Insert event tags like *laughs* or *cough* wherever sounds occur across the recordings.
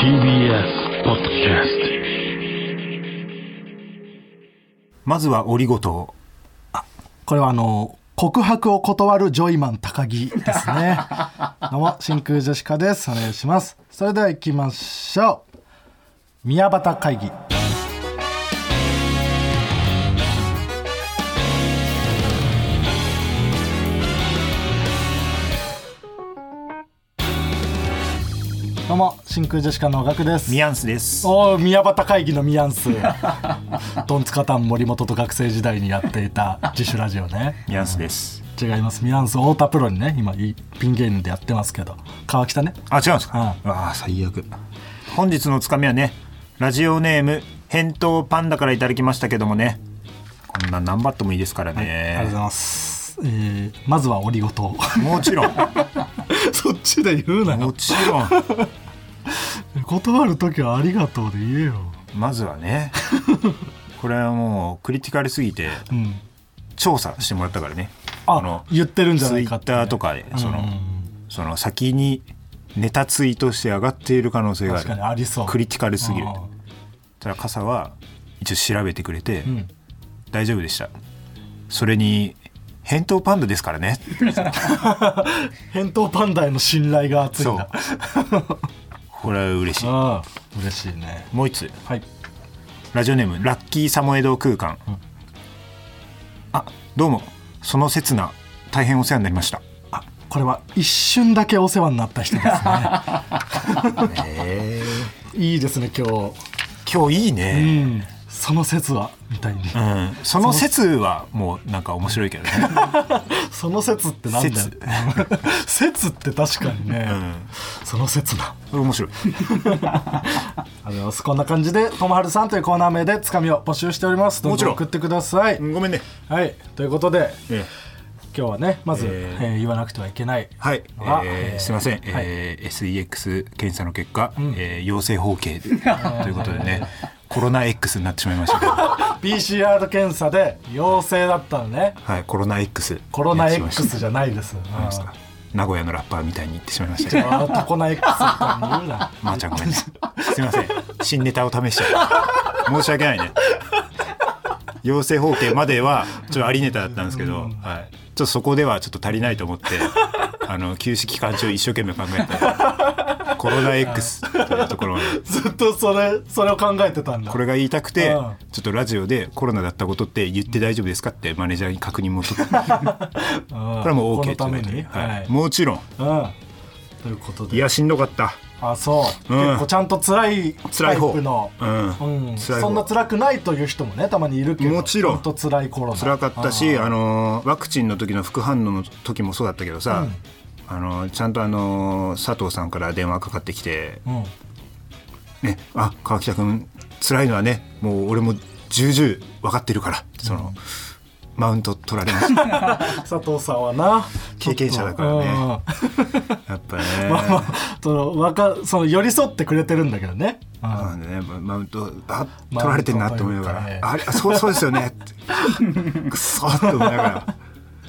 TBS ポッドキャスまずはオリゴ糖これはあの告白を断るジョイマン高木ですね。*laughs* どうも真空ジェシカです。お願いします。それでは行きましょう。宮端会議どうも真空ジェシカのガクです。ミヤンスです。おー宮端会議のミアンス。*laughs* トンツカタン森本と学生時代にやっていた自主ラジオね。ミヤンスです。違います。ミアンス太田プロにね今いピン芸人でやってますけど。川北ね。あ違うんですか？ああ最悪。本日のつかみはねラジオネーム返答パンダからいただきましたけどもね。こんな何バットもいいですからありがとうございね、ます、えーまずはオリゴ糖もちろん。*laughs* そっちで言うなよ。もちろん。*laughs* 断る時はありがとうで言えよ。まずはね *laughs* これはもうクリティカルすぎてうん調査してもらったからね。ああの言ってるんじゃツイッないかってね、ターとかでその,、うんその先にネタツイートして上がっている可能性があ確かにるありそう。クリティカルすぎるうん。ただ傘は一応調べてくれて、ん。大丈夫でした。それに返答パンダですからね。*laughs* 返答パンダへの信頼が厚いんだこれは嬉しい。嬉しいね。もう一つ。はい。ラジオネームラッキーサモエド空間、あどうも。その刹那大変お世話になりました。あこれは一瞬だけお世話になった人ですね。*laughs* え。*laughs* いいですね今日。今日いいうね、んその説はみたいに。うん。その説はもうなんか面白いけどね、*laughs* その説ってなんだよ。説。*laughs* 説って確かにね、うん、その説だ。面白い。あります。こんな感じで「ともはるさん」というコーナー名でつかみを募集しております。どうもちろん。ぞ送ってください、ごめんね、はい。ということでえ今日はねまず、ええ。ー言わなくてはいけない。はい、あえーえーすいません、はい。えー SEX 検査の結果、えー陽性包茎ということでねコロナ X になってしまいましたけど、は *laughs* PCR 検査で陽性だったのね。い、コロナ X コロナ X じゃないです。名古屋のラッパーみたいに言ってしまいましたけど。あーコナ X みたいに言うな。まー、ちゃんごめんねすいません。新ネタを試しちゃう申し訳ないね。陽性包茎まではちょっとありネタだったんですけど、はい、ちょっとそこではちょっと足りないと思ってあの休止期間中一生懸命考えたコロナ X *laughs* というところまでずっとそれそれを考えてたんだ。これが言いたくてうん。ちょっとラジオでコロナだったことって言って大丈夫ですかってマネージャーに確認も取って。こ *laughs* これはもう OK ということでははい。い、もちろん。うん。ということで。いやしんどかった。あそう、うん。結構ちゃんと辛い辛い方。タイプの、うん。うん、そんな辛くないという人もねたまにいるけど。もちろん。辛いコロナ辛かったしああのワクチンの時の副反応の時もそうだったけどさ、あのちゃんとあの佐藤さんから電話かかってきてうん「ね、あ川北君辛いのはねもう俺も重々分かってるから」その、マウント取られました *laughs* 佐藤さんはな。経験者だからね。やっぱね。*laughs* まあまあそのわかその寄り添ってくれてるんだけどね、うん。なんでね、ママウントあ取られてんなって思いながら「マウントというかあそうそうですよね」って。*laughs* くそって思いながら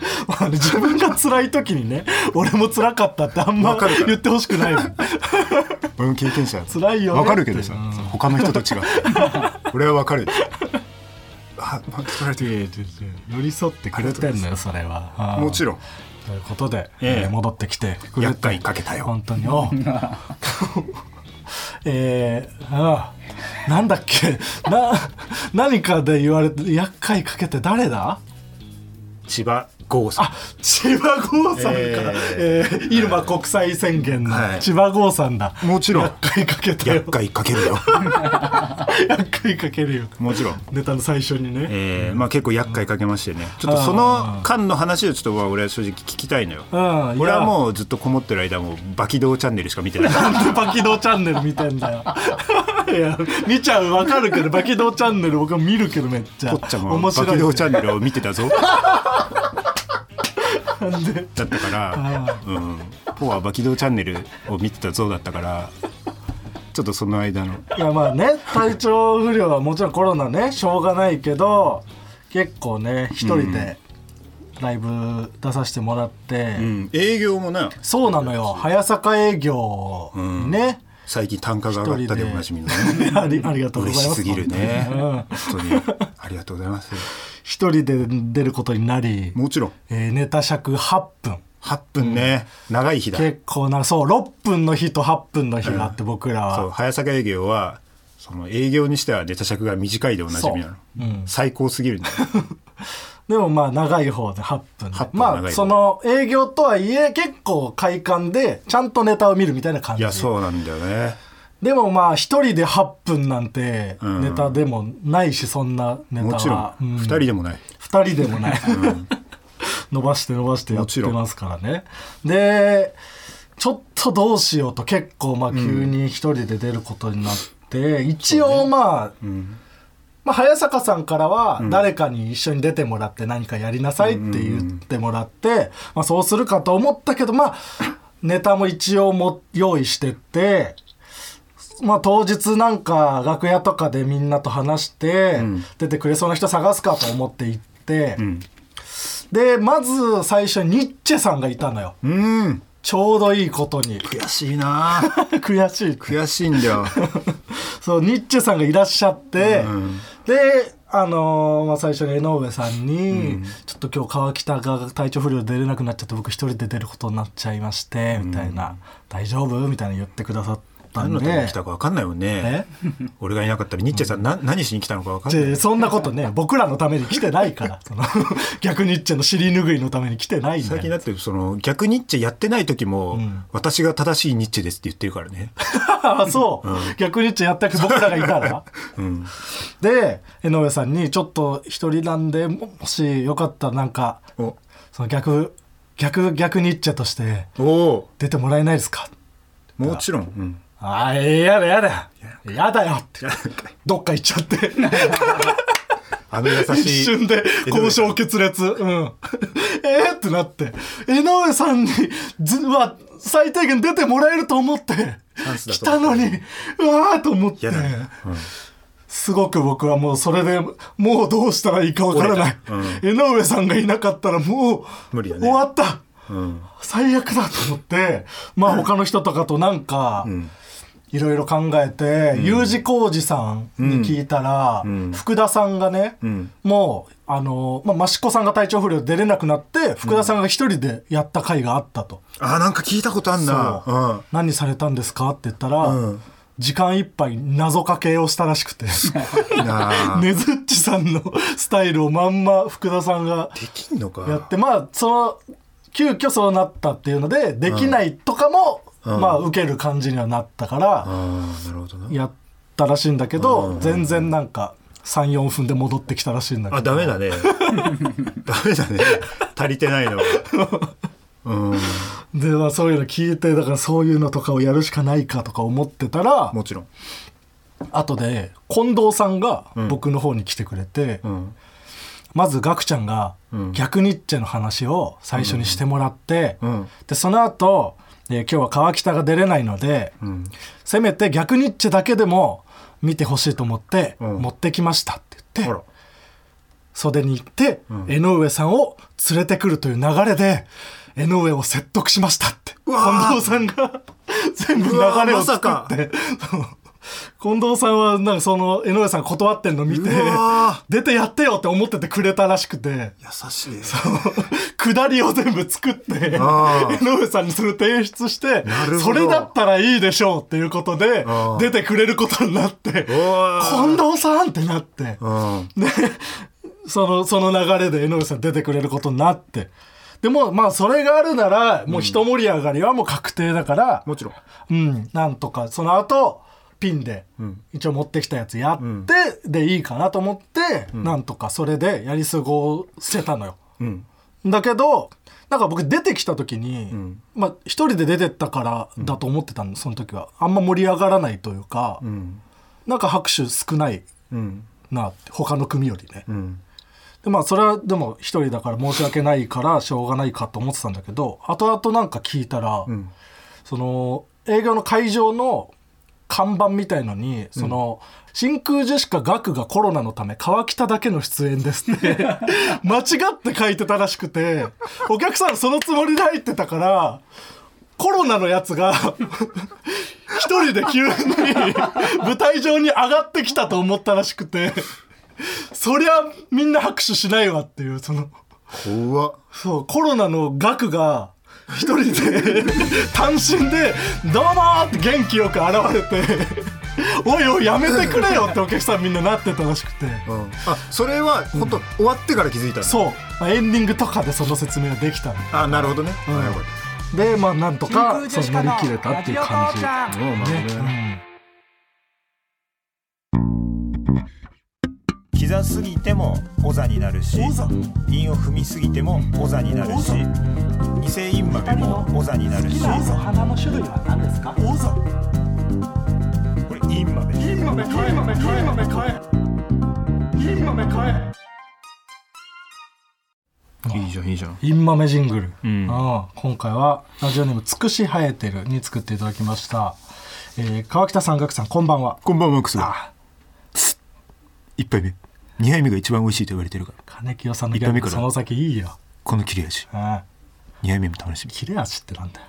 *laughs* 自分が辛い時にね俺も辛かったってあんま言ってほしくないもん。*laughs* 俺も経験者辛いよねわかるけどさ、うん。他の人と違う *laughs* 俺はわかるあマウント取られてる寄り添ってくれてんのよそれは。もちろん。ということで、ええ。えー戻ってきてくれて。厄介かけたよ。本当に。おえー、ああ。なんだっけ。な何かで言われて厄介かけて誰だ？千葉郷さん。千葉郷さんか、ええー入間国際宣言のはい。千葉郷さんだ、もちろん。厄介かけたよ。厄介かけるよ。*laughs* 厄介かけるよ。もちろん。ネタの最初にね、えーまあ、結構厄介かけましてね。ちょっとその間の話をちょっとまあ俺は正直聞きたいのよ。うん俺はうもうずっとこもってる間もバキドーチャンネルしか見てない。なんでバキドーチャンネル見てんだよ。*laughs* いや見ちゃうわかるけどバキドーチャンネル僕は見るけどめっちゃ。こっちゃも面白いバキドーチャンネルを見てたぞ *laughs* だったから、うん、ポはバキドーチャンネルを見てたぞだったからちょっとその間の。いやまあね体調不良はもちろんコロナねしょうがないけど結構ね一人でライブ出させてもらって、うん、営業もな。そうなのよ。早坂営業にね、最近単価が上がったでおなじみのね。*laughs* ありありがとうございます。嬉しすぎるね、うん。本当に。ありがとうございます一人で出ることになり、もちろん。えーネタ尺8分。8分ね、長い日だ。結構なそう6分の日と8分の日があって、僕らそうは早坂営業はその営業にしてはネタ尺が短いでおなじみなの、そう。うん。最高すぎるんだよ。*laughs* でもまあ長い方で8分。で8分まあその営業とはいえ結構快感でちゃんとネタを見るみたいな感じ。いやそうなんだよねでもまあ一人で8分なんてうん。ネタでもないしそんなネタは。もちろん、うん。2人でもない。二人でもない、伸ばして伸ばしてやってますからね。でちょっとどうしようと結構まあ急に一人で出ることになって、一応まあ、うん。まあ、早坂さんからは誰かに一緒に出てもらって何かやりなさいって言ってもらって、まあ、そうするかと思ったけどまあネタも一応も用意してって、まあ、当日なんか楽屋とかでみんなと話して、ん。出てくれそうな人探すかと思って行って、うん。でまず最初にニッチェさんがいたのよ。うん。ちょうどいいことに。悔しいな。*laughs* 悔しい。悔しいんだよ。*laughs* そうニッチェさんがいらっしゃって、うん。であのーまあ、最初に江上さんに、ちょっと今日川北が体調不良で出れなくなっちゃって僕一人で出ることになっちゃいましてみたいな「大丈夫?」みたいな言ってくださっ何のためにで来たか分かんないもんね。え？*laughs* 俺がいなかったらニッチェさん、な何しに来たのか分かんない。でそんなことね。僕らのために来てないから。その *laughs* 逆ニッチェの尻拭いのために来てないんだよ。最近だってその逆ニッチェやってない時も、ん。私が正しいニッチェですって言ってるからね。*laughs* あそう、逆ニッチェやったけど僕らがいたら？うん。で江上さんに「ちょっと一人なんでももしよかったらなんかお。その逆逆逆ニッチェとして出てもらえないですか?」もちろん、うん、ああ、やだやだ。やだよって。どっか行っちゃって。*laughs* あの優しい一瞬で交渉決裂。うん。えーってなって。江上さんにずは最低限出てもらえると思って来たたのに、うわーと思ってうんすごく僕はもうそれでもうどうしたらいいかわからない。江上さんがいなかったらもう無理だね終わった。うん最悪だと思って、まあ他の人とかとなんか、んいろいろ考えて、U 字工事さんに聞いたら、ん。福田さんがね、ん。もう、あの、まあ、益子さんが体調不良で出れなくなって、福田さんが一人でやった回があったと。あなんか聞いたことあんな。そう。うん。何されたんですかって言ったら、うん。時間いっぱい謎かけをしたらしくて、いいな。*laughs* ねずっちさんのスタイルをまんま福田さんができんのか。やってまあその急遽そうなったっていうのでできないとかも、うんまあ受ける感じにはなったからやったらしいんだけど、うん。全然なんか34分で戻ってきたらしいんだけど。あダメだね。*laughs* ダメだね。足りてないのは。*laughs* うん。で、まあ、そういうの聞いてだからそういうのとかをやるしかないかとか思ってたらもちろん。後で近藤さんが僕の方に来てくれて、うん。まずガクちゃんがうん。逆ニッチェの話を最初にしてもらって、うん。でその後、えー今日は川北が出れないので、うん。せめて逆ニッチェだけでも見てほしいと思ってうん。持ってきましたって言って、袖に行って、江上さんを連れてくるという流れで江上を説得しましたって。近藤さんが *laughs* 全部流れを作って、*laughs* 近藤さんはなんかその江上さん断ってんの見て出てやってよって思っててくれたらしくて。優しい下りを全部作って江上さんにそれ提出してそれだったらいいでしょうっていうことで出てくれることになって近藤さんってなってうん。でそのその流れで江上さん出てくれることになって。でもまあそれがあるならもう一盛り上がりはもう確定だからもちろん。うんなんとか。その後ピンでん。一応持ってきたやつやって、でいいかなと思って、なんとかそれでやり過ごせたのよ。うん。だけどなんか僕出てきた時に、ん。まあ一人で出てったからだと思ってたんでその時は。あんま盛り上がらないというか、うん。なんか拍手少ないうん。なって他の組よりね。うん。でまあそれはでも一人だから申し訳ないからしょうがないかと思ってたんだけど後々なんか聞いたら、ん。その営業の会場の看板みたいのにその、真空ジェシカガクがコロナのため川北だけの出演ですって *laughs* 間違って書いてたらしくてお客さんそのつもりで入ってたからコロナのやつが一人で急に舞台上に上がってきたと思ったらしくてそりゃみんな拍手しないわっていうその。怖っ。そうコロナのガクが一人で単身で「どうも!」って元気よく現れて「おいおいやめてくれよ」ってお客さんみんななってたらしくて。うん。あそれは本当終わってから気づいたの？そう、まあエンディングとかでその説明ができたの。あなるほどね、ん。あよかっでまあなんとかその乗り切れたっていう感じ。たうん。なるほどね刻すぎてもオザになるし韻を踏みすぎてもオザになるし偽韻豆もオザになるし。花の種類は何ですかオザこれ韻豆金豆買え金豆買え。金豆買え。いいじゃんいいじゃん。インマメジングル、ん。ああ今回はラジオネームつくし生えてるに作っていただきました、えー川北さん岳さんこんばんは。こんばんはマックスあ。一杯目二杯目が一番美味しいと言われてるから。金清さんのその先いいよ、この切れ味。ああ二杯目も楽しみ。切れ味ってなんだよ。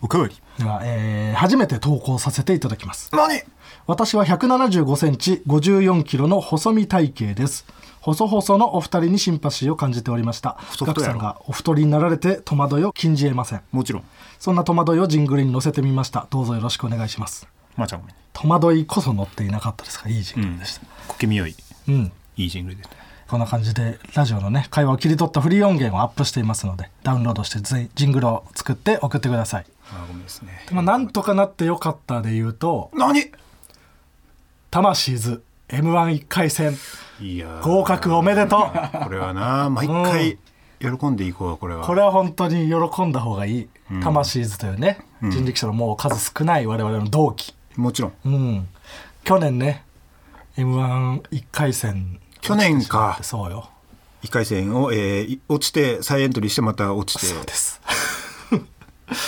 おかわり。では、えー初めて投稿させていただきます。何？私は175センチ54キロの細身体型です。細々のお二人にシンパシーを感じておりました。ガクさんがお太りになられて戸惑いを禁じ得ません。もちろん。そんな戸惑いをジングルに乗せてみました。どうぞよろしくお願いします。まー、ちゃん戸惑いこそ乗っていなかったですがいいジングルでした。コケミよい。うん、いいジングルですねこんな感じでラジオのね会話を切り取ったフリー音源をアップしていますのでダウンロードしてぜジングルを作って送ってください。あごめんですね。まあなんとかなってよかったで言うと何？魂ズ m 1 1回戦。いやー。合格おめでとう。これはな毎回喜んでいこうこれは。これは本当に喜んだ方がいい、魂ズというね人力車のもう数少ない我々の同期。もちろん。うん。去年ね m 1 1回戦去年か。そうよ。1回戦を、えーい落ちて再エントリーしてまた落ちて。そうです。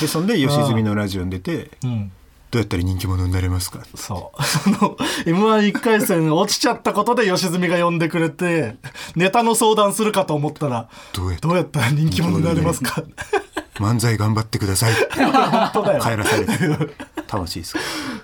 でそんで吉住のラジオに出てうんどうやったら人気者になれますか？そう。その m 1 1回戦落ちちゃったことで吉住が呼んでくれてネタの相談するかと思ったらどうやって？どうやったら人気者になれますか？*laughs* 漫才頑張ってください。*laughs* 本当だよ。帰らされて楽しいです。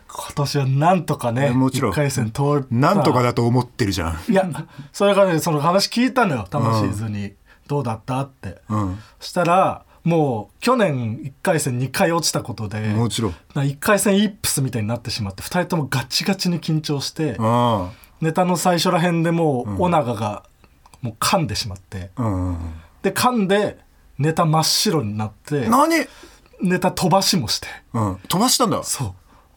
今年はなんとかねもちろん。1回戦通った。なんとかだと思ってるじゃん。いやそれからねその話聞いたのよ魂ズに、どうだったって、うん。そしたらもう去年1回戦2回落ちたことでもちろん。1回戦イップスみたいになってしまって2人ともガチガチに緊張してあネタの最初らへんでもう尾長がもう噛んでしまってあうん。で噛んでネタ真っ白になって何？ネタ飛ばしもして。うん。飛ばしたんだ。そ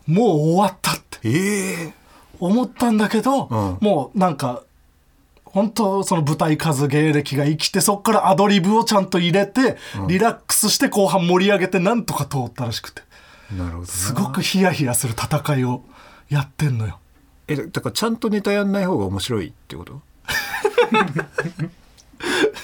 う。もう終わったって。ええ。思ったんだけど、うん。もうなんか本当その舞台数芸歴が生きてそっからアドリブをちゃんと入れて、リラックスして後半盛り上げてなんとか通ったらしくて。なるほどな。すごくヒヤヒヤする戦いをやってんのよ。えだからちゃんとネタやんない方が面白いってこと？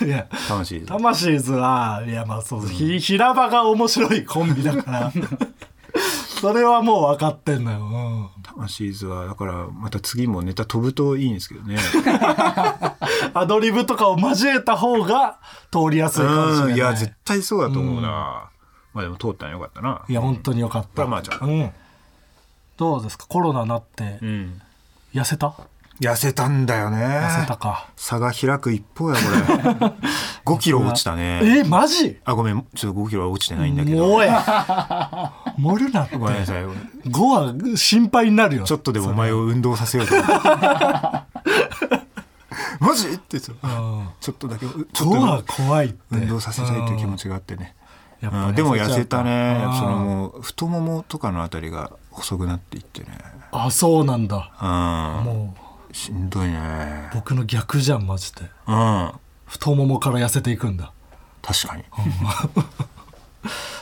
*laughs* いや楽しい魂ズはいやまあそう、ひ平場が面白いコンビだから *laughs* *laughs* それはもう分かってんのよ、うん。魂図はだからまた次もネタ飛ぶといいんですけどね。*laughs* アドリブとかを交えた方が通りやすいかもしれない。うん。いや絶対そうだと思うな、まあでも通ったらよかったな。いや本当によかった、まあじゃん、どうですか？コロナなってうん。痩せた？痩せたんだよね。痩せたか、差が開く一方やこれ。*laughs* 5キロ落ちたね。えマジ？あごめん。ちょっと5キロは落ちてないんだけど。もうや盛るな。ってごめんなさい。5は心配になるよ。ちょっとでもお前を運動させようと思って。*laughs* マジ？ってちょっとだけちょっと5でもは怖いって。運動させたいという気持ちがあってね。やっぱうん。でも痩せたね。うんそのもう太ももとかのあたりが細くなっていってね。あそうなんだ。うん。もうしんどいね。僕の逆じゃんマジで。うん。太ももから痩せていくんだ。確かに。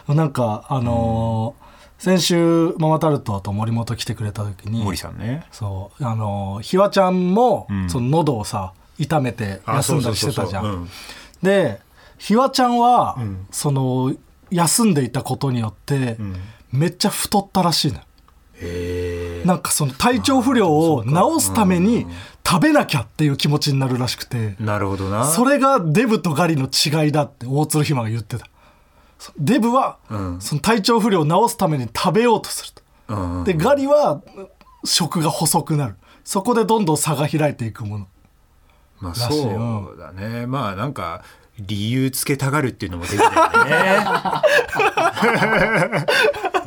*laughs* なんかあのー先週ママタルトと森本来てくれた時に森さんね。そうあのーひわちゃんも、ん。その喉をさ痛めて休んだりしてたじゃん。でひわちゃんは、ん。その休んでいたことによって、ん。めっちゃ太ったらしいのよ。へなんかその体調不良を治すために食べなきゃっていう気持ちになるらしくて、なるほどな。それがデブとガリの違いだって大鶴ひまが言ってた。そデブはん。その体調不良を治すために食べようとすると。でガリは食が細くなる。そこでどんどん差が開いていくもの。まあそうだね。まあなんか理由つけたがるっていうのも出てるよね *laughs*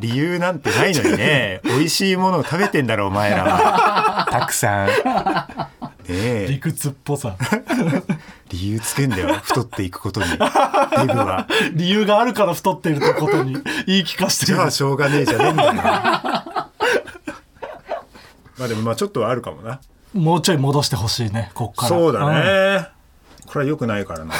理由なんてないのにね。*laughs* 美味しいものを食べてんだろお前らは。たくさん。*laughs* ねえ。理屈っぽさ。*laughs* 理由つけんだよ太っていくことに。デブは。理由があるから太っているということに言い聞かせてじゃあしょうがねえじゃねえんだよ。まあでもまあちょっとはあるかもな。もうちょい戻してほしいねこっから。そうだん。ねこれは良くないからな。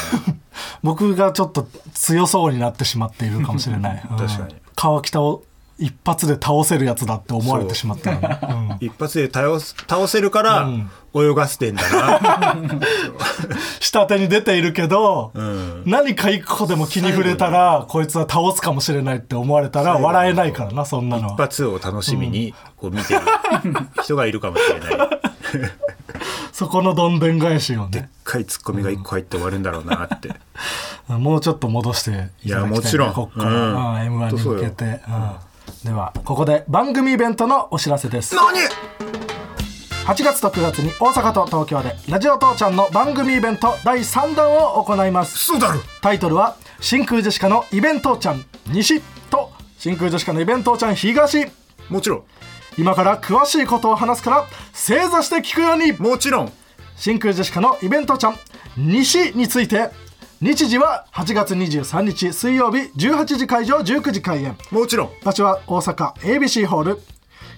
僕がちょっと強そうになってしまっているかもしれない、うん。確かに。川北を一発で倒せるやつだって思われてしまったう。ん。*laughs* 一発で倒す倒せるからん。泳がせてんだな、*laughs* 下手に出ているけど、うん。何か一個でも気に触れたらこいつは倒すかもしれないって思われたら笑えないからなそんなの。は一発を楽しみにこう見てる *laughs* 人がいるかもしれない。そこのどんでん返しをでっねかいツッコミが一個入って終わるんだろうなって、もうちょっと戻していただきたい、ね、いやもちろん。こっから、うん。うん。m 1に向けて、うんではここで番組イベントのお知らせです。何？8月と9月に大阪と東京でラジオ父ちゃんの番組イベント第3弾を行います。そうだろ。タイトルは真空ジェシカのイベントちゃん西。と真空ジェシカのイベントちゃん東。もちろ今から詳しいことを話すから正座して聞くように。んもちろん。真空ジェシカのイベントちゃん西について日時は8月23日水曜日18時会場19時開演。もちろん。場所は大阪 ABC ホール。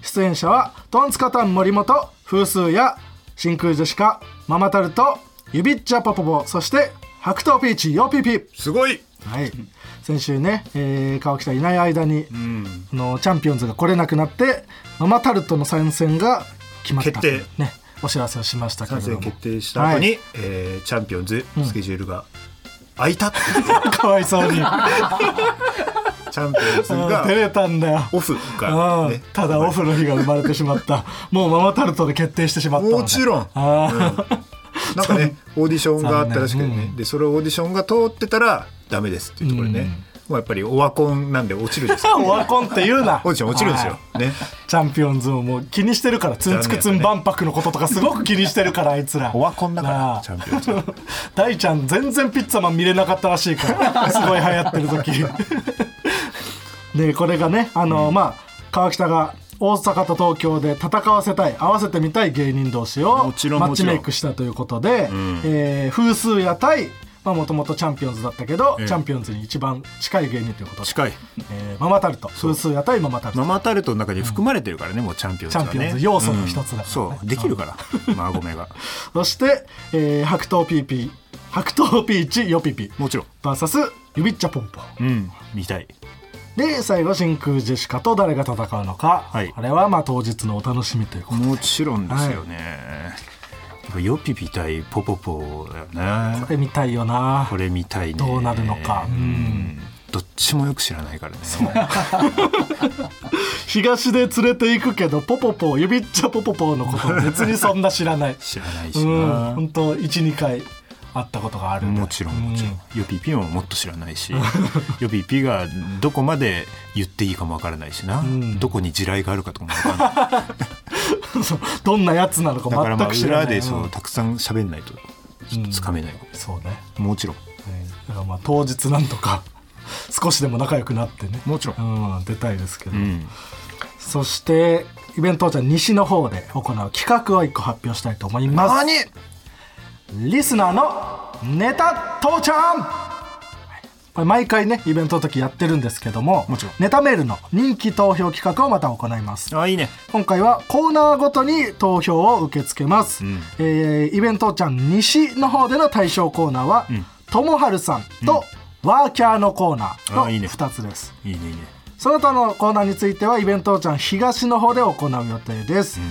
出演者はトンツカタン森本風数や真空ジェシカママタルトユビッチャポポボそして白桃ピーチヨーピーピー。すごい。はい、先週ね、えー川北いない間に、うん。あのチャンピオンズが来れなくなってママタルトの参戦が決まったねお知らせをしましたけれども。参戦決定した後に、はい。えーチャンピオンズスケジュールが空いたって、かわいそうに。チャンピオンズが取れたんだよ。オフが、うんね、ただオフの日が生まれてしまった。もうママタルトで決定してしまったのねもちろん。あー。なんかねオーディションがあったらしくてね、残念うんでそれオーディションが通ってたらダメですっていうところでね、もうやっぱりオワコンなんで落ちるですよ *laughs* オワコンって言うな。落ちるんですよ。はい。ね。チャンピオンズももう気にしてるからツンツクツン万博のこととかすごく気にしてるから *laughs* あいつら。オワコンだからチャンピオンズは。*laughs* 大ちゃん全然ピッツァマン見れなかったらしいからすごい流行ってる時。でこれがねあの、まあ川北が大阪と東京で戦わせたい合わせてみたい芸人同士をもちろんマッチメイクしたということで、ん。えー風数や対もともとチャンピオンズだったけど、ええ。チャンピオンズに一番近い芸人ということで、近い。えーママタルト。風数や対ママタルト。ママタルトの中に含まれてるからね、もうチャンピオンズがね。チャンピオンズ要素の一つだねうんそう。できるからマーゴメが。*laughs* そして、えー白桃ピーピー。白桃ピーチヨピピ。もちろん。VS ユビッチャポンポン。うん。見たい。で最後真空ジェシカと誰が戦うのか、はい。あれはまあ当日のお楽しみということで。もちろんですよね、やっぱヨピピ対ポポポだよね。これ見たいよな。これ見たいね。どうなるのか。うん。どっちもよく知らないからね。東で連れて行くけどポポポユビッチャポポポのこと別にそんな知らない。*laughs* 知らないしうん。な、本当12回会ったことがあるもちろんもちろん、ヨピピももっと知らないし *laughs* ヨピピがどこまで言っていいかもわからないしな、ん。どこに地雷があるかとかもわからない。そう。どんなやつなのかだからまあ全く知らない。裏でそう、ん。たくさん喋んないとちょっとつかめない。わけそうね。もちろん。だからまあ当日なんとか少しでも仲良くなってね。もちろん、うん。出たいですけど、うん、そしてイベントをじゃあ西の方で行う企画を一個発表したいと思います。何？リスナーのネタ父ちゃん。これ毎回ねイベントの時やってるんですけどももちろん。ネタメールの人気投票企画をまた行います。あいいね。今回はコーナーごとに投票を受け付けます、ん。えーイベントちゃん西の方での対象コーナーはともはるさんと、ワーキャーのコーナーのあいいね。2つです。いいねいいね。その他のコーナーについてはイベントちゃん東の方で行う予定です、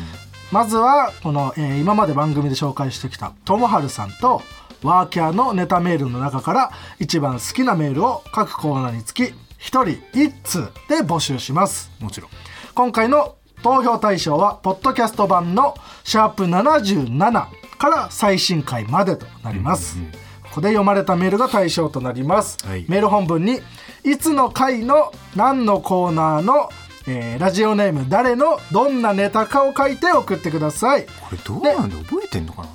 まずはこの、えー今まで番組で紹介してきたともはるさんとワーキャーのネタメールの中から一番好きなメールを各コーナーにつき1人1通で募集します。もちろん。今回の投票対象はポッドキャスト版のシャープ77から最新回までとなります、ここで読まれたメールが対象となります、はい。メール本文にいつの回の何のコーナーの、えーラジオネーム誰のどんなネタかを書いて送ってください。これどうなんで覚えてんのかな？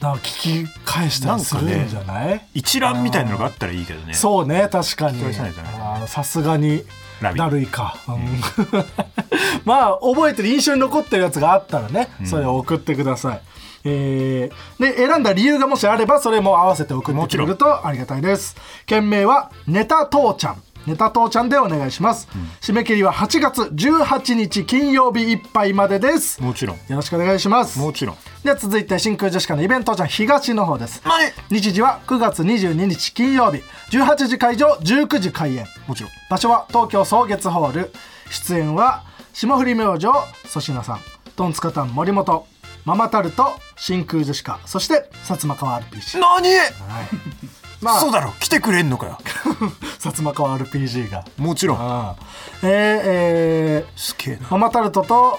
だから聞き返したりするんじゃない？一覧みたいなのがあったらいいけどね。そうね確かに。さすがにだるいか、うん。*laughs* まあ覚えてる印象に残ってるやつがあったらね、それを送ってください。えーで選んだ理由がもしあればそれも合わせて送ってくれるとありがたいです。件名はネタ父ちゃんネタ父ちゃんでお願いします、締め切りは8月18日金曜日いっぱいまでです。もちろん。よろしくお願いします。もちろん。では続いて真空ジェシカのイベントじゃん東の方です。日時は9月22日金曜日。18時会場19時開演。もちろん。場所は東京草月ホール。出演は霜降り明星粗品さん。トンツカタン森本。ママタルト真空ジェシカ。そして薩摩川 RPG 何？まあそうだろ来てくれんのかよ。*laughs* 薩摩川 RPG が。もちろん。ああ。えーえーすげえな。ママタルトと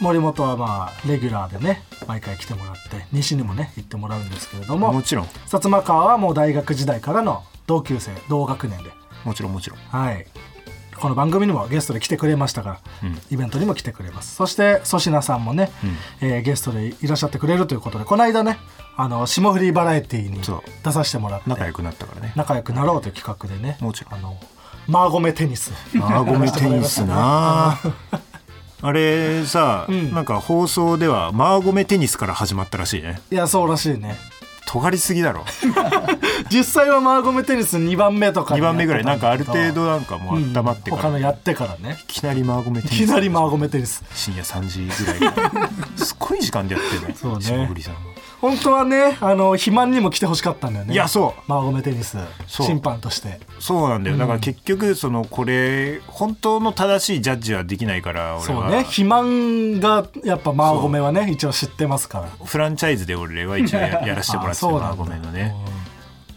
森本はまあレギュラーでね毎回来てもらって西にもね行ってもらうんですけれどももちろん。薩摩川はもう大学時代からの同級生同学年で。もちろんもちろん。はい。この番組にもゲストで来てくれましたから、イベントにも来てくれます。そして粗品さんもね、えーゲストでいらっしゃってくれるということでこの間ねあの霜降りバラエティーに出させてもらって。仲良くなったからね。仲良くなろうという企画でね。もちろん。あのマーゴメテニス。マーゴメテニスな。*laughs* あれさ、ん。なんか放送ではマーゴメテニスから始まったらしいね。いやそうらしいね。尖りすぎだろ。*laughs* 実際はマーゴメテニス2番目とか2番目ぐらい。なんかある程度度なんかもう温まってから、い他のやってからね。きなりマーゴメテニス。いきなりマーゴメテニス。深夜3時ぐらい。*laughs* すっごい時間でやってるねそうね。霜降りさんは本当はねあの肥満にも来てほしかったんだよね。いやそう。マーゴメテニス。審判として。そうなんだよ。だから結局そのこれ本当の正しいジャッジはできないから俺は。そうね。肥満がやっぱマーゴメはね一応知ってますから。フランチャイズで俺は一応や *laughs* やらせてもらってマーゴメのね。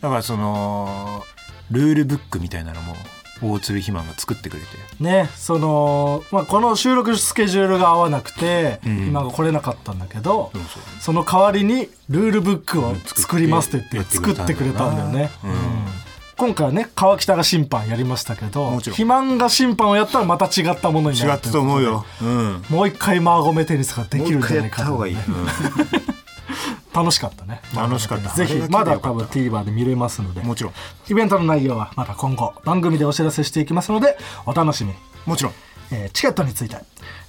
だからそのルールブックみたいなのも大鶴肥満が作ってくれて。ねその、まあ、この収録スケジュールが合わなくて、ん。今が来れなかったんだけど、そうそう。その代わりにルールブックを作りますって言って作ってくれたんだよね、うん。うん。今回はね川北が審判やりましたけど肥満が審判をやったらまた違ったものになる違ったと思うよ。うん。もう一回マーゴメテニスができるんじゃないかと。もう一回やった方がいい、*laughs* 楽しかったね。楽しかった。ぜひまだ多分 TVer で見れますので。うん、もちろん。イベントの内容はまた今後番組でお知らせしていきますのでお楽しみに。もちろん。えーチケットについて。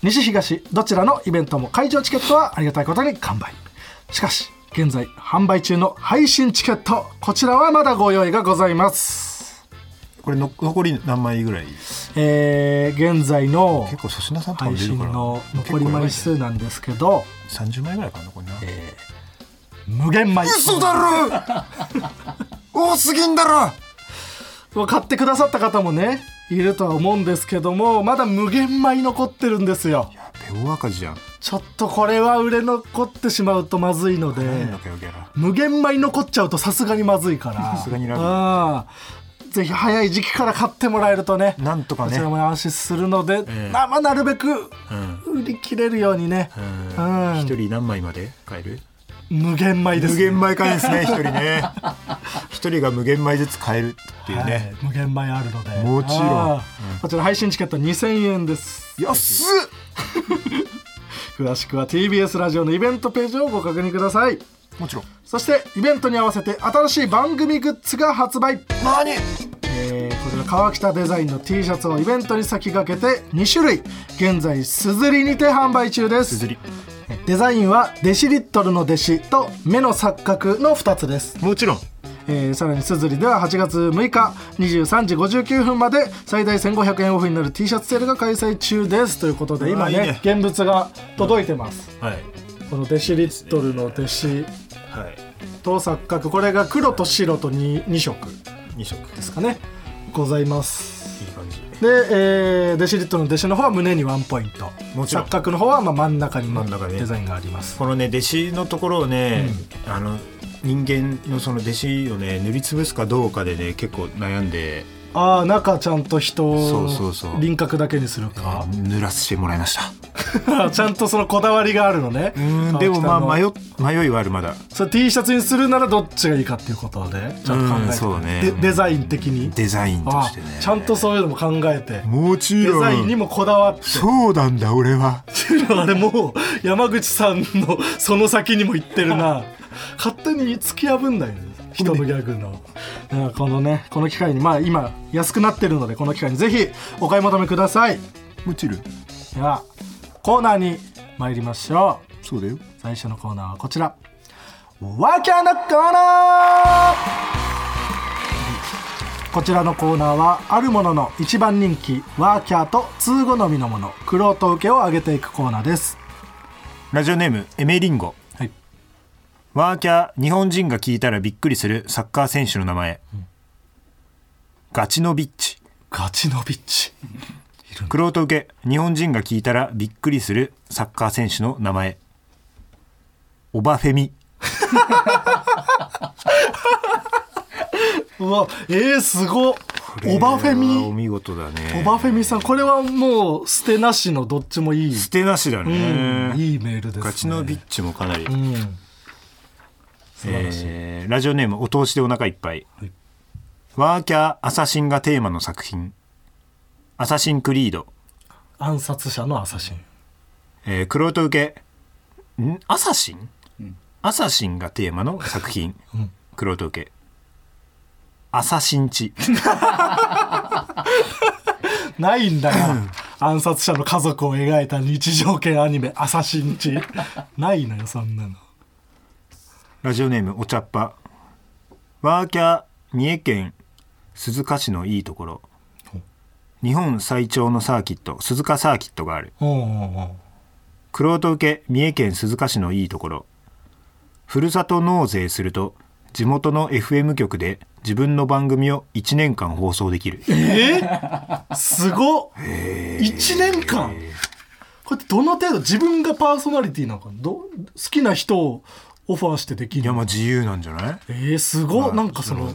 西東どちらのイベントも会場チケットはありがたいことに完売。しかし現在販売中の配信チケットこちらはまだご用意がございます。これの残り何枚ぐらい？えー現在の配信の残り枚数なんですけど、30枚ぐらいかなこれな、えー無限枚嘘だろ。多すぎんだろ。買ってくださった方もねいるとは思うんですけどもまだ無限枚残ってるんですよ。やべ大赤字じゃん。ちょっとこれは売れ残ってしまうとまずいので無限枚残っちゃうとさすがにまずいから。さすがにラぜひ早い時期から買ってもらえるとねなんとかね。こちらも安心するので、ええ。まあまあなるべくうん。売り切れるようにね、うん。うん。一人何枚まで買える？無限枚です無限枚買えですね一人ね。*laughs* 一人が無限枚ずつ買えるっていうはい。ね、無限枚あるので。もちろん。こちら配信チケット2000円です。安っ。*laughs* 詳しくは TBS ラジオのイベントページをご確認ください。もちろん。そしてイベントに合わせて新しい番組グッズが発売。何？えーこちら川北デザインの T シャツをイベントに先駆けて2種類。現在すずりにて販売中です。すずり *laughs* デザインはデシリットルの弟子と目の錯覚の2つです、もちろん。えーさらにすずりでは8月6日23時59分まで最大1500円オフになる T シャツセールが開催中です。ということで今ねね。現物が届いてます。はい。このデシリットルの弟子はい。と錯覚。これが黒と白と 2, 2色2色。ですかね。ございますで、えーデシリットルの弟子の方は胸にワンポイント。もちろん。錯覚の方はまあ真ん中に真ん中に。ねデザインがあります。このね弟子のところをね、あの人間のその弟子をね塗りつぶすかどうかでね結構悩んで。ああ中ちゃんと人をそうそうそう。輪郭だけにするか。塗らせてもらいました *laughs* ちゃんとそのこだわりがあるのね。うんでもまあ川迷迷いはあるまだ。それ T シャツにするならどっちがいいかっていうことでちゃんと考えて、うんそうね。でデザイン的に。デザインとあしてね。ちゃんとそういうのも考えて。もちデザインにもこだわって。そうなんだ俺は。あれもう山口さんのその先にも行ってるな。*laughs* 勝手に突き破んないよね人のギャグの。うんこのねこの機会に。まあ今安くなってるのでこの機会にぜひお買い求めください。もちろん。ではコーナーに参りましょう。そうだよ。最初のコーナーはこちら。ワーキャーのコーナー。こちらのコーナーはあるものの一番人気ワーキャーと通好みのもの。クロート受けを上げていくコーナーです。ラジオネームエメリンゴ。はい。ワーキャー日本人が聞いたらびっくりするサッカー選手の名前、ガチノビッチ。ガチノビッチクロート受け。日本人が聞いたらびっくりするサッカー選手の名前。オバフェミ。うわえー、すごっ。オバフェこれはおミ見事だね。オバフェミさんこれはもう捨てなしのどっちもいい、捨てなしだうね、ん、いいメールですね。ガチノビッチもかなり、うん。素晴らしい、えーラジオネームお通しでお腹いっぱい、はい。ワーキャーアサシンがテーマの作品アサシンクリード、暗殺者のアサシン。えー、クロート受け。ん？アサシン、アサシンがテーマの作品、*laughs* クロート受け。アサシンチ。*laughs* ないんだよ *laughs* 暗殺者の家族を描いた日常系アニメ「アサシンチ」ないのよそんなの。ラジオネームお茶っ葉。ワーキャー三重県鈴鹿市のいいところ日本最長のサーキット鈴鹿サーキットがある。おうおうおう。クロート受け三重県鈴鹿市のいいところ。ふるさと納税すると地元の FM 局で自分の番組を1年間放送できる。えー、すごっ。1年間？これってどの程度自分がパーソナリティなのかど好きな人をオファーしてできるいやまあ自由なんじゃない？えー、すごっ、まあなんかその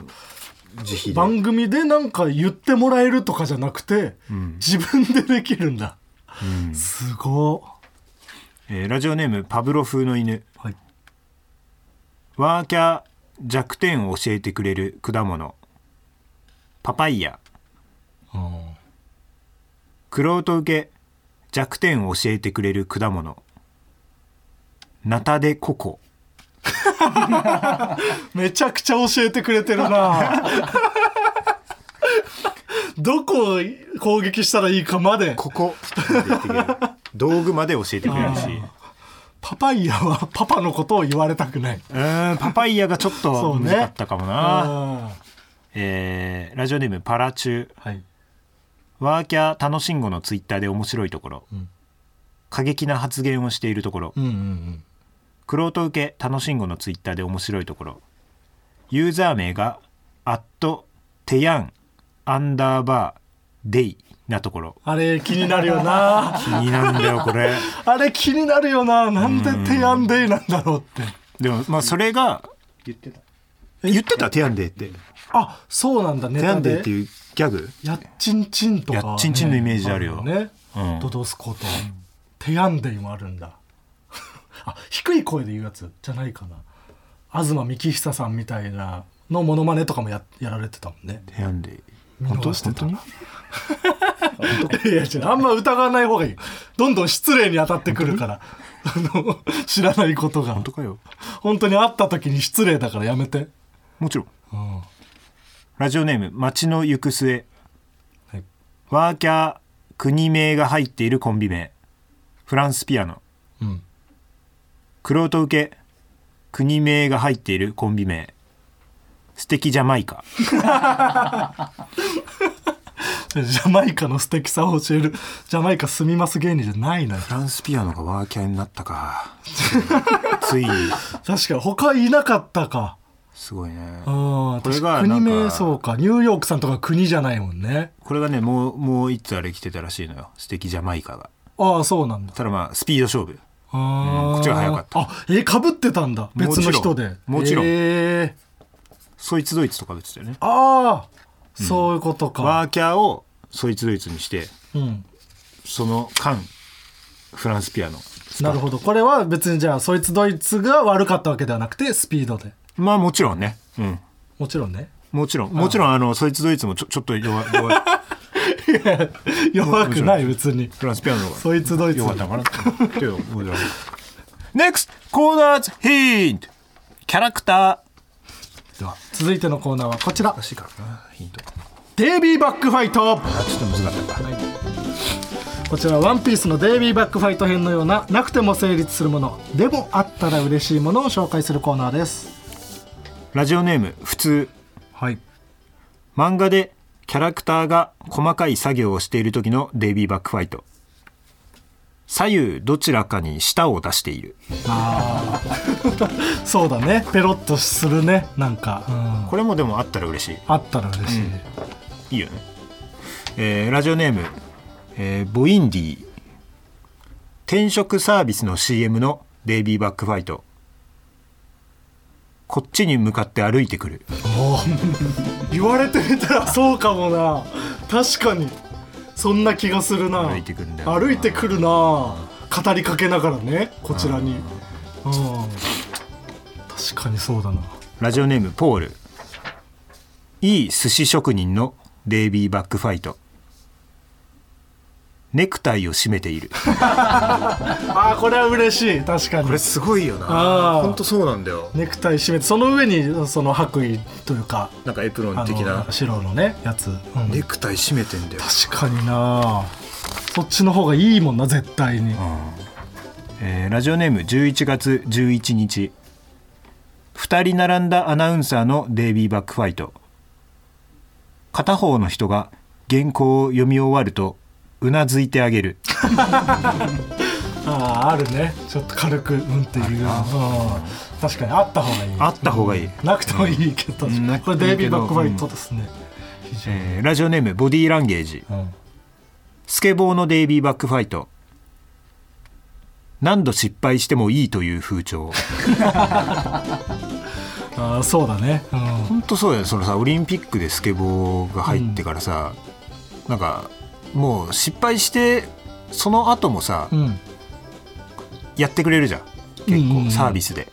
番組でなんか言ってもらえるとかじゃなくて、ん。自分でできるんだ、うん。すご。っえーラジオネームパブロ風の犬。はい。ワーキャー弱点を教えてくれる果物。パパイヤ。クロ受け弱点を教えてくれる果物。ナタデココ *laughs* めちゃくちゃ教えてくれてるな。*laughs* どこを攻撃したらいいかまで。ここ。*laughs* 道具まで教えてくれるし。パパイヤはパパのことを言われたくない。うーんパパイヤがちょっそとうね。難かったかもな、あえーラジオネームパラチュー。はい。ワーキャー楽しんごのツイッターで面白いところ、ん。過激な発言をしているところ、うんうんうんクロート受け楽しんごのツイッターで面白いところ。ユーザー名がアットテヤンアンダーバーデイなところ。あれ気になるよな。気になるんだよこれ。*laughs* あれ気になるよな。なんで提案デイなんだろうって。でもまあそれが言ってた。言ってた？テヤンデイって。あそうなんだ。ネテヤンデイっていうギャグ。やっちんちんとか。はね、やっちんちんのイメージあるよね、うん。ドドスコと。テヤンデイもあるんだあ低い声で言うやつじゃないかな。東幹久さんみたいなのモノマネとかもややられてたもんね。テヤンデイ見本当逃してた。*laughs* いや違うあんま疑わない方がいい。どんどん失礼に当たってくるから。あの知らないことが。本当かよ？本当に会った時に失礼だからやめて、もちろん。うん。ラジオネーム街の行く末、はい。ワーキャー国名が入っているコンビ名。フランスピアノ。うん、クロート受け国名が入っているコンビ名。素敵ジャマイカ。*laughs* ジャマイカの素敵さを教える。ジャマイカ住みます芸人じゃないのよ。フランスピアノがワーキャーになったか。*laughs* つい。に確かに。他いなかったか。すごいね。うん。これが国名そうか。ニューヨークさんとか国じゃないもんね。これがねもうもう一つあれ来てたらしいのよ。素敵ジャマイカが。ああそうなんだ。ただまあスピード勝負あーこっちが早かった。あえかぶってたんだ。別の人で。もちろん。えー。そいつドイツとかですよね。ああそういうことか、ワーキャーをそいつドイツにしてうん。その間フランスピアノなるほど。これは別にじゃあそいつドイツが悪かったわけではなくてスピードで。まあもちろんね。うん。もちろんね。もちろん。もちろんあのそいつドイツもちょちょっと弱弱い *laughs* 弱くない別に。フランスピアノが。そいつドイツ。弱かったのかなけど NEXT コーナーズヒントキャラクター。では。続いてのコーナーはこちら。欲しいかヒント。デイビーバックファイト。あちょっと難かった。かこちらはワンピースのデイビーバックファイト編のようななくても成立するもの。でもあったら嬉しいものを紹介するコーナーです。ラジオネーム普通。はい。漫画でキャラクターが細かい作業をしている時のデイビーバックファイト。左右どちらかに舌を出している。*laughs* そうだね。ペロッとするね。なんか、うん。これもでもあったら嬉しい。あったら嬉しい、いいよね、えーラジオネーム、えーボインディ。転職サービスの CM のデイビーバックファイトこっちに向かって歩いてくる。*laughs* 言われてみたらそうかもな。確かに。そんな気がするな。歩いてくるんだよな。歩いてくるな。語りかけながらねこちらに。うん。確かにそうだな。ラジオネームポール。いい寿司職人のデイビーバックファイトネクタイを締めている。*laughs* あーこれは嬉しい。確かに。すごいよあー。ほんとそうなんだよ。ネクタイ締めてその上にその白衣というかなんかエプロあン的な。の白のねやつ、うん。ネクタイ締めてんだよ。確かにな。そっちの方がいいもんな絶対に、えーラジオネーム11月11日。2人並んだアナウンサーのデイビーバックファイト。片方の人が原稿を読み終わるとうなずいてあげる。あああるね。ちょっと軽くうんっていう。うん確かにあった方がいい。あった方がいい、なくてもいいけど、ん。なくてこれデイビーバックファイトですね、えーラジオネームボディーランゲージ。うん。スケボーのデイビーバックファイト。何度失敗してもいいという風潮。*laughs* ああそうだね、うん。本当そうだよそのさオリンピックでスケボーが入ってからさ、なんかもう失敗してその後もさ、うん、やってくれるじゃん。結構サービスで、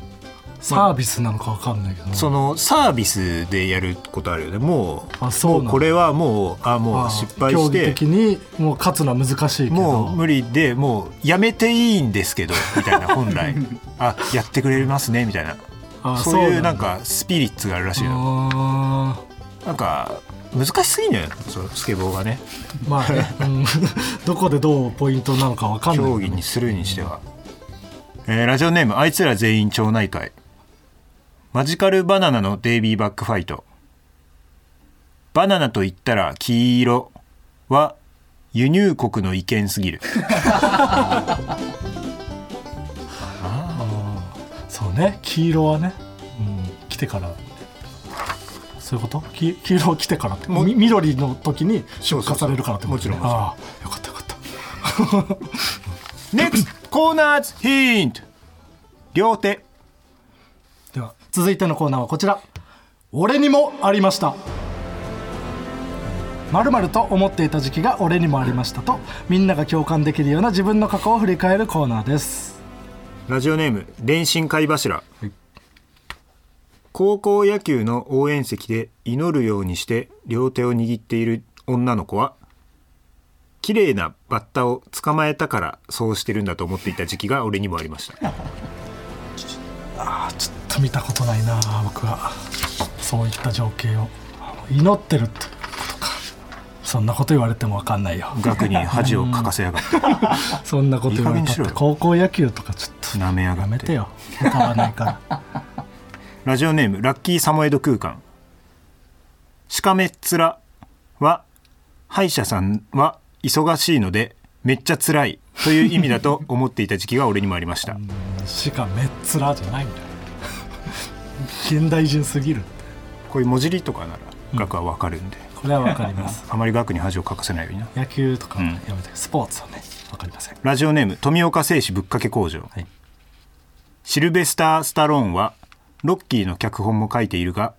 サービスなのかわかんないけど。そのサービスでやることあるよね。もうあそうこれはもうあもあう失敗して。的にもう勝つのは難しいけど。もう無理でもうやめていいんですけどみたいな本来。*laughs* あやってくれますねみたいな。あそういうなんだかスピリッツがあるらしいよあなんか難しすぎんのよそうスケボーがね。ーまあね、うん。*laughs* どこでどうポイントなのかわかんない競技にするにしては、えーラジオネームあいつら全員町内会。マジカルバナナのデイビーバックファイト。バナナと言ったら黄色は輸入国の意見すぎる。*laughs* そうね。黄色はね、うん、来てからそういうこと？き黄色来てからって？緑の時に出荷されるからってこと？もちろん。もちろんああよかったよかった。NEXT コーナーズヒント両手。では続いてのコーナーはこちら。俺にもありました。まると思っていた時期が俺にもありましたとみんなが共感できるような自分の過去を振り返るコーナーです。ラジオネーム電信貝柱、高校野球の応援席で祈るようにして両手を握っている女の子は綺麗なバッタを捕まえたからそうしてるんだと思っていた時期が俺にもありました。あーちょっと見たことないな僕は。そういった情景を。祈ってるってことか。そんなこと言われても分かんないよ。額に恥をかかせやがって。*laughs* そんなこと言われて。高校野球とかちょっと舐めやがって。やめてよ。歌わないからラジオネームラッキーサモエド空間。しかめっ面は歯医者さんは忙しいのでめっちゃ辛いという意味だと思っていた時期が俺にもありました。しかめっ面じゃないんだよ。現代人すぎるこういう文字りとかなら額はわかるんで、これは分かります。あまり額に恥をかかせないようにな。野球とかうん。やめて、スポーツはね分かりません。ラジオネーム富岡製紙ぶっかけ工場、はい。シルベスター・スタローンはロッキーの脚本も書いているが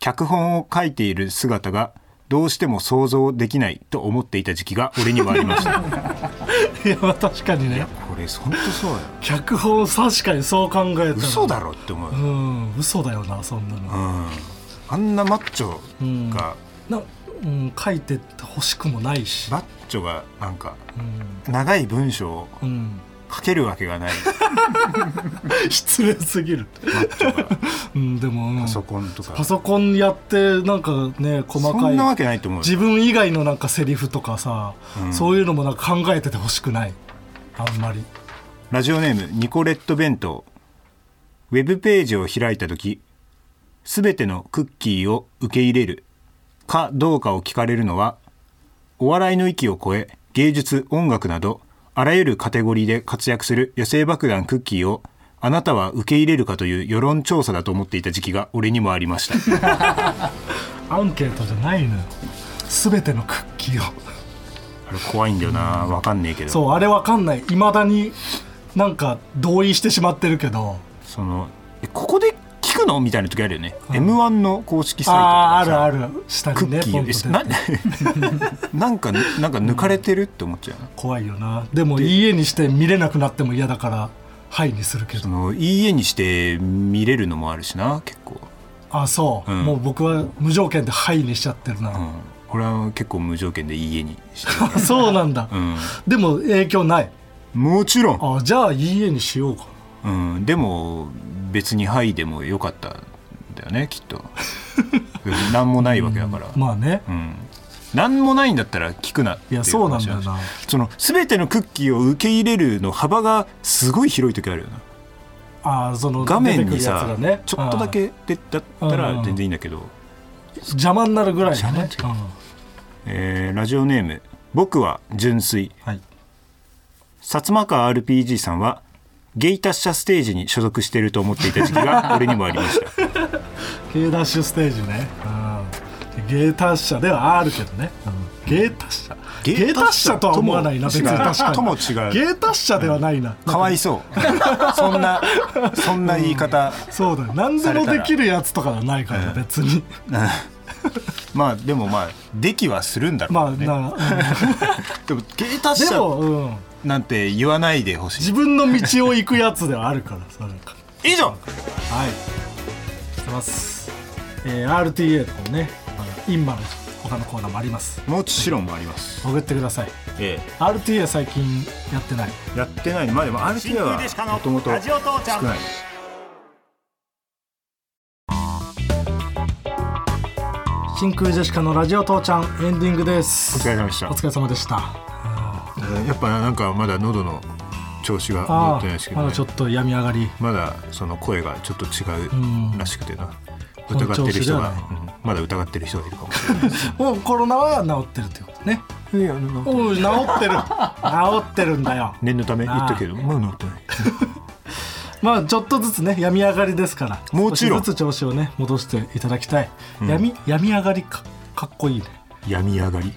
脚本を書いている姿がどうしても想像できないと思っていた時期が俺にもありました。*laughs* いやまあ確かにね。これ本当そうだよ。脚本確かにそう考えたら。嘘だろって思う、ううんん嘘だよなそんなの、あんなマッチョが、なうん、書いてって欲しくもないし。マッチョがなんかうん、長い文章をうん、書けるわけがない。*laughs* 失礼すぎる、うん、でも、うん。パソコンとか。パソコンやってなんかね細かい。なわけないと思うよ。自分以外のなんかセリフとかさ、うん。そういうのもなんか考えててほしくない。あんまり。ラジオネームニコレット弁当。ウェブページを開いた時すべてのクッキーを受け入れる。かどうかを聞かれるのはお笑いの域を超え芸術音楽などあらゆるカテゴリーで活躍する野生爆弾クッキーをあなたは受け入れるかという世論調査だと思っていた時期が俺にもありました。*laughs* アンケートじゃないのよ。全てのクッキーを。あれ怖いんだよな。わかんねえけど。そうあれわかんない。いまだになんか同意してしまってるけど。そのえここで聞くの？みたいな時あるよね、m 1の公式サイトとあるある。下にねクッな *laughs* なんかなんか抜かれてるって思っちゃうな、怖いよな。でもいい絵にして見れなくなっても嫌だからはいにするけど。そのいい絵にして見れるのもあるしな結構、あそう、うん。もう僕は無条件ではいにしちゃってるな、うん、俺は結構無条件でいい絵にしてるか *laughs* そうなんだ、ら、うん、でも影響ない。もちろん、あじゃあいい絵にしようか。うん、でも別に「はい」でもよかったんだよねきっと。*laughs* 何もないわけだから、*laughs* まあね。うん、何もないんだったら聞くなっていやそうなんだよ話な。その全てのクッキーを受け入れるの幅がすごい広い時あるよな。あその画面にさ、ね。ちょっとだけでだったら全然いいんだけど、うん邪魔になるぐらいだね。邪魔えーラジオネーム「僕は純粋。うんはい」薩摩川 RPG さんはゲイ達者ステージに所属していると思っていた時期が *laughs* 俺にもありました。ゲーダッシュステージね、うん、ゲー達者ではあるけどね、うん、ゲー達者。ゲー達者？とは思わないな別に。確かに。とも違う。ゲー達者ではないな。かわいそう。そんなそんな言い方、そうだよ。何でもできるやつとかはないから、うん別に。まあでもまあできはするんだろうね、まあな、うん。*laughs* でもゲイ達で者も、うん、なんて言わないでほしい。自分の道を行くやつではあるからそれか。以上。はい。してます、えー RTA とかもねインマの他のコーナーもあります。もちろんもあります、送ってください。え RTA 最近やってない。えやってない。まあでも RTA はもともと少ない。真空ジェシカのラジオ父ちゃんエンディングです。お疲れ様でした。お疲れ様でしたやっぱなんかまだ喉の調子が戻あってないですけど、ね。あまだちょっと病み上がり。まだその声がちょっと違うんうらしくてな、本疑ってる人が、うん。まだ疑ってる人がいるかもしれない。もうコロナは治ってるってことね。治ってる。治ってる。んだよ。念のため言ったけど。まだ治ってない。*laughs* まあちょっとずつね病み上がりですから。もちろん。少しずつ調子をね戻していただきたい、闇病み上がりかかっこいいね。闇上がり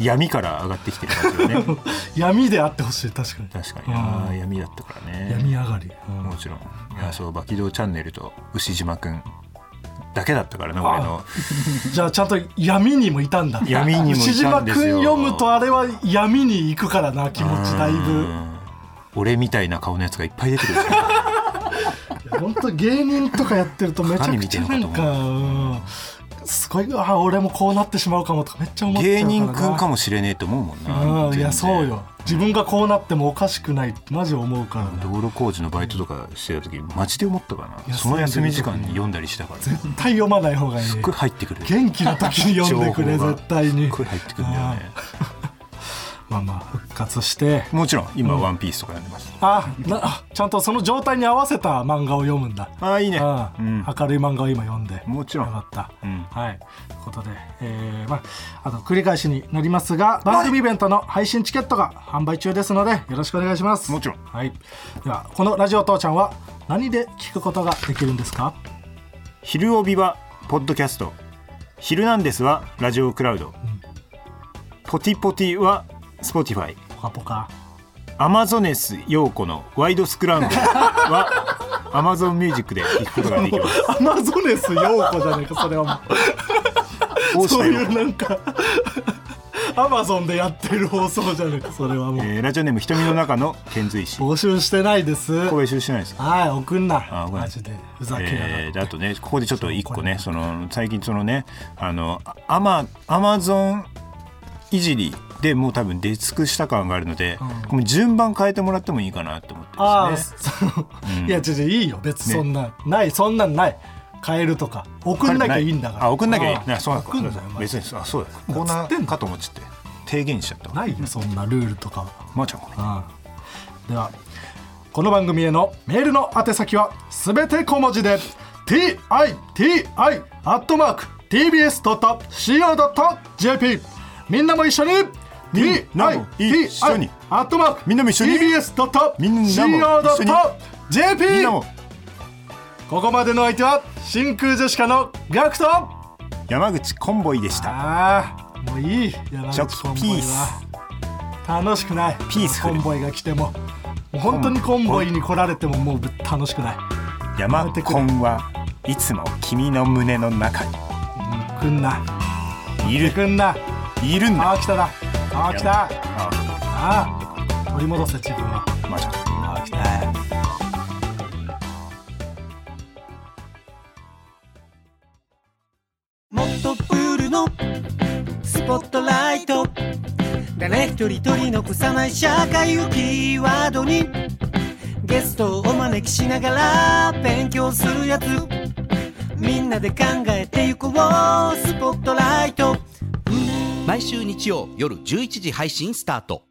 闇から上がってきてる感じだね。*laughs* 闇であってほしい確かに。確かに。な闇だったからね。病み上がり、うん。もちろん。いやそうバキドーチャンネルと牛島くんだけだったからな俺の。*laughs* じゃあちゃんと闇にもいたんだ。闇にもいたんですよ。牛島くん読むとあれは闇に行くからな気持ちだいぶ。うん俺みたいな顔のやつがいっぱい出てくる *laughs* 本当芸人とかやってるとめちゃくちゃなんかうんすごい。あ俺もこうなってしまうかもとかめっちゃ思っちゃう芸な。人くんかもしれねえと思うもんなうんいやそうよ。自分がこうなってもおかしくないってマジ思うからな。道路工事のバイトとかしてた時マジで思ったかいなやその休み時間に読んだりしたから。絶対読まない方がいい。すっごい入ってくる。元気な時に読んでくれ絶対に。すっごい入ってくるんだよねまあまあ復活して。もちろん今「ワンピースとか読んでます。あなあちゃんとその状態に合わせた漫画を読むんだ。ああいいね。うん。明るい漫画を今読んで。もちろん。よかった、うん。はい。ということで、えーまあ、あと繰り返しになりますが番組イベントの配信チケットが販売中ですのでよろしくお願いします。もちろん。はい、ではこの「ラジオ父ちゃん」は何で聞くことができるんですか？昼帯はポッドキャスト「ヒルナンデス」はラジオクラウド、ポティポティポティファイポカポカ。アマゾネス陽子のワイドスクランブルはアマゾンミュージックで聞くことができます。アマゾネス陽子じゃねえかそれはもう。そういうなんかアマゾンでやってる放送じゃねえかそれはもう。えーラジオネーム瞳の中の遣隋使募集してないです。これ募集してないですか？はい送んな。あごめんマジで。ふざけやがって、えーであとねここでちょっと一個ねその最近そのねあのアマアマゾンいじりでもう多分出尽くした感があるので、これ順番変えてもらってもいいかなと思ってああですね。その、いや違う違ういいよ別にそんな、ないそんなんない。変えるとか。送んなきゃいいんだから。あ送んなきゃいい。ああなそうなよお前。別にあそうだコーナーかと思っちゃって提言しちゃったわ。ないよそんなルールとかは。まーちゃんごめん。ああではこの番組へのメールの宛先はすべて小文字で TITI.tbs.co.jp みんなも一緒にみんなも一緒にアットマークみんなも一緒に。みんなも一緒に。TBS.CO.jp みんなもここまでの相手は真空ジェシカのガクト。山口コンボイでした。もういい。山口コンボイは。楽しくない。ピースコンボイが来ても。本当にコンボイに来られてももう楽しくない。山コンはいつも君の胸の中に。来んな。いる。来んないるんだ。ああ来たな。ああ来た。あああ取り戻せ自分は。まーちゃんああ来た。もっとプールのスポットライト。誰一人取り残さない社会をキーワードに。ゲストをお招きしながら勉強するやつ。みんなで考えてゆこうスポットライト毎週日曜夜11時配信スタート。